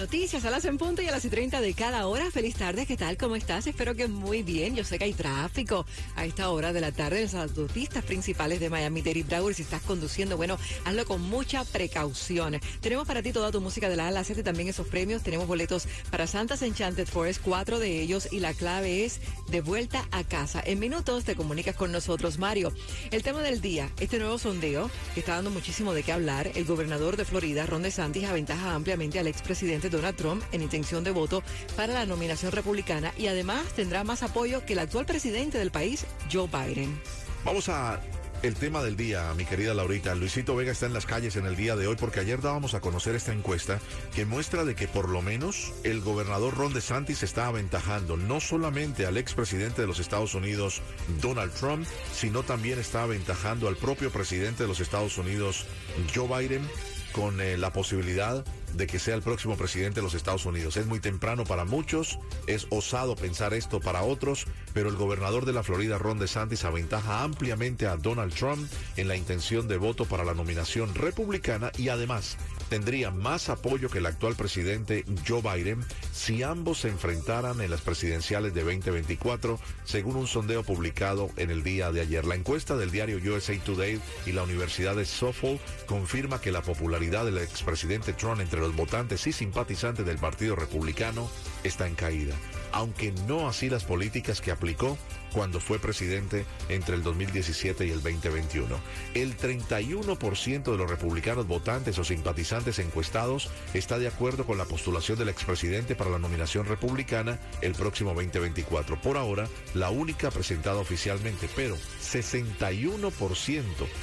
Noticias a las en punto y a las y 30 de cada hora. Feliz tarde, ¿qué tal? ¿Cómo estás? Espero que muy bien. Yo sé que hay tráfico a esta hora de la tarde en las autopistas principales de Miami-Dade Broward. Si estás conduciendo, bueno, hazlo con mucha precaución. Tenemos para ti toda tu música de la a la Z y también esos premios. Tenemos boletos para Santa's Enchanted Forest, cuatro de ellos, y la clave es de vuelta a casa. En minutos te comunicas con nosotros, Mario. El tema del día, este nuevo sondeo que está dando muchísimo de qué hablar. El gobernador de Florida, Ron DeSantis, aventaja ampliamente al expresidente Donald Trump en intención de voto para la nominación republicana y además tendrá más apoyo que el actual presidente del país, Joe Biden. Vamos a el tema del día, mi querida Laurita. Luisito Vega está en las calles en el día de hoy porque ayer dábamos a conocer esta encuesta que muestra de que por lo menos el gobernador Ron DeSantis está aventajando no solamente al expresidente de los Estados Unidos, Donald Trump, sino también está aventajando al propio presidente de los Estados Unidos, Joe Biden, con eh, la posibilidad de que sea el próximo presidente de los Estados Unidos. Es muy temprano para muchos, es osado pensar esto para otros, pero el gobernador de la Florida, Ron DeSantis, aventaja ampliamente a Donald Trump en la intención de voto para la nominación republicana y además tendría más apoyo que el actual presidente Joe Biden si ambos se enfrentaran en las presidenciales de 2024, según un sondeo publicado en el día de ayer. La encuesta del diario USA Today y la Universidad de Suffolk confirma que la popularidad del expresidente Trump entre los votantes y simpatizantes del Partido Republicano está en caída, aunque no así las políticas que aplicó cuando fue presidente entre el 2017 y el 2021. El 31% de los republicanos votantes o simpatizantes encuestados está de acuerdo con la postulación del expresidente para la nominación republicana el próximo 2024. Por ahora, la única presentada oficialmente, pero 61%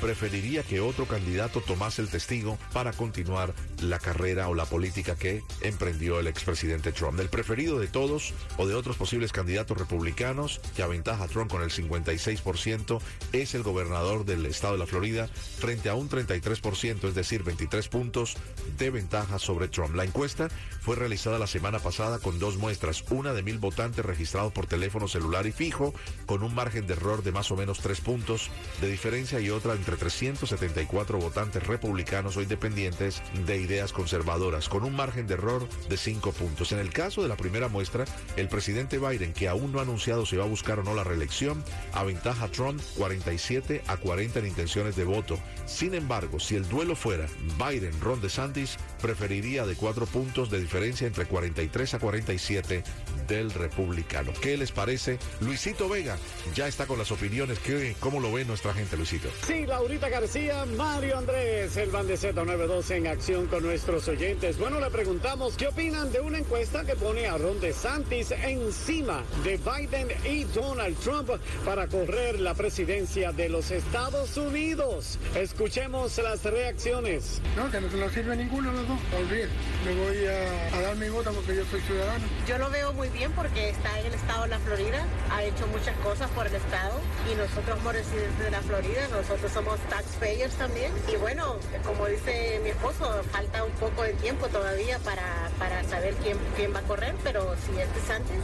preferiría que otro candidato tomase el testigo para continuar la carrera o la política que emprendió el expresidente Trump. El preferido de todos o de otros posibles candidatos republicanos que aventaja a Trump con el 56% es el gobernador del estado de la Florida frente a un 33%, es decir, 23 puntos de ventaja sobre Trump. La encuesta fue realizada la semana pasada con dos muestras, una de mil votantes registrados por teléfono celular y fijo, con un margen de error de más o menos tres puntos de diferencia y otra entre 374 votantes republicanos o independientes de ideas conservadoras, con un margen de error de cinco puntos. En el caso de la primera muestra, el presidente Biden, que aún no ha anunciado si va a buscar o no la reelección, aventaja a Trump 47 a 40 en intenciones de voto. Sin embargo, si el duelo fuera Biden-Ron DeSantis, preferiría de cuatro puntos de diferencia entre 43 a 47 del republicano. ¿Qué les parece? Luisito Vega ya está con las opiniones. ¿Qué, ¿Cómo lo ve nuestra gente, Luisito? Sí, Laurita García, Mario Andrés, el van de Z92 en acción con nuestros oyentes. Bueno, le preguntamos qué opinan de una encuesta que pone a Ron DeSantis encima de Biden y Donald Trump para correr la presidencia de los Estados Unidos. Escuchemos las reacciones. No, que no, no sirve ninguno de los dos. Olvídate. Me voy a, a dar mi voto porque yo soy ciudadano. Yo lo veo muy bien porque está en el estado de la Florida, ha hecho muchas cosas por el estado y nosotros como residentes de la Florida, nosotros somos taxpayers también y bueno, como dice mi esposo, falta un poco de tiempo todavía para, para saber quién, quién va a correr, pero si es antes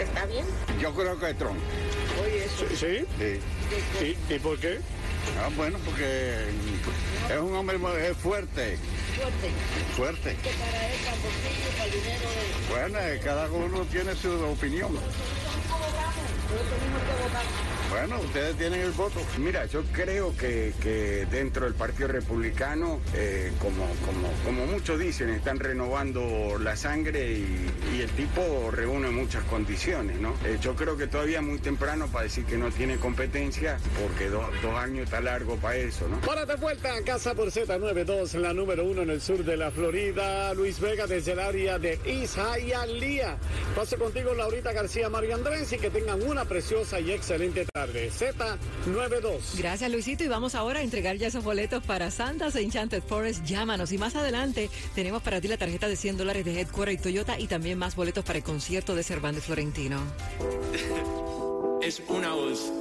está bien. Yo creo que es Trump. Oye, ¿Sí? Sí. ¿Y, ¿Y por qué? Ah, bueno, porque es un hombre muy- es fuerte. Fuerte. Bueno, eh, cada uno tiene su opinión. Bueno, ustedes tienen el voto. Mira, yo creo que, dentro del Partido Republicano, eh, como, como, como muchos dicen, están renovando la sangre y, el tipo reúne muchas condiciones, ¿no? Eh, yo creo que todavía es muy temprano para decir que no tiene competencia, porque do- dos años está largo para eso, ¿no? Para de vuelta a casa por Z92, la número uno en el sur de la Florida. Luis Vega desde el área de Isaialía. Paso contigo, Laurita García, Mario Andrés, y que tengan una preciosa y excelente tarde. Z92. Gracias, Luisito. Y vamos ahora a entregar ya esos boletos para Santas Enchanted Forest. Llámanos. Y más adelante tenemos para ti la tarjeta de 100 dólares de Headquarter y Toyota y también más boletos para el concierto de Cervantes Florentino. es una voz.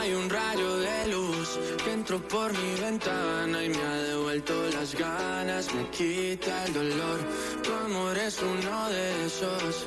Hay un rayo de luz que entró por mi ventana y me ha devuelto las ganas, me quita el dolor. Tu amor es uno de esos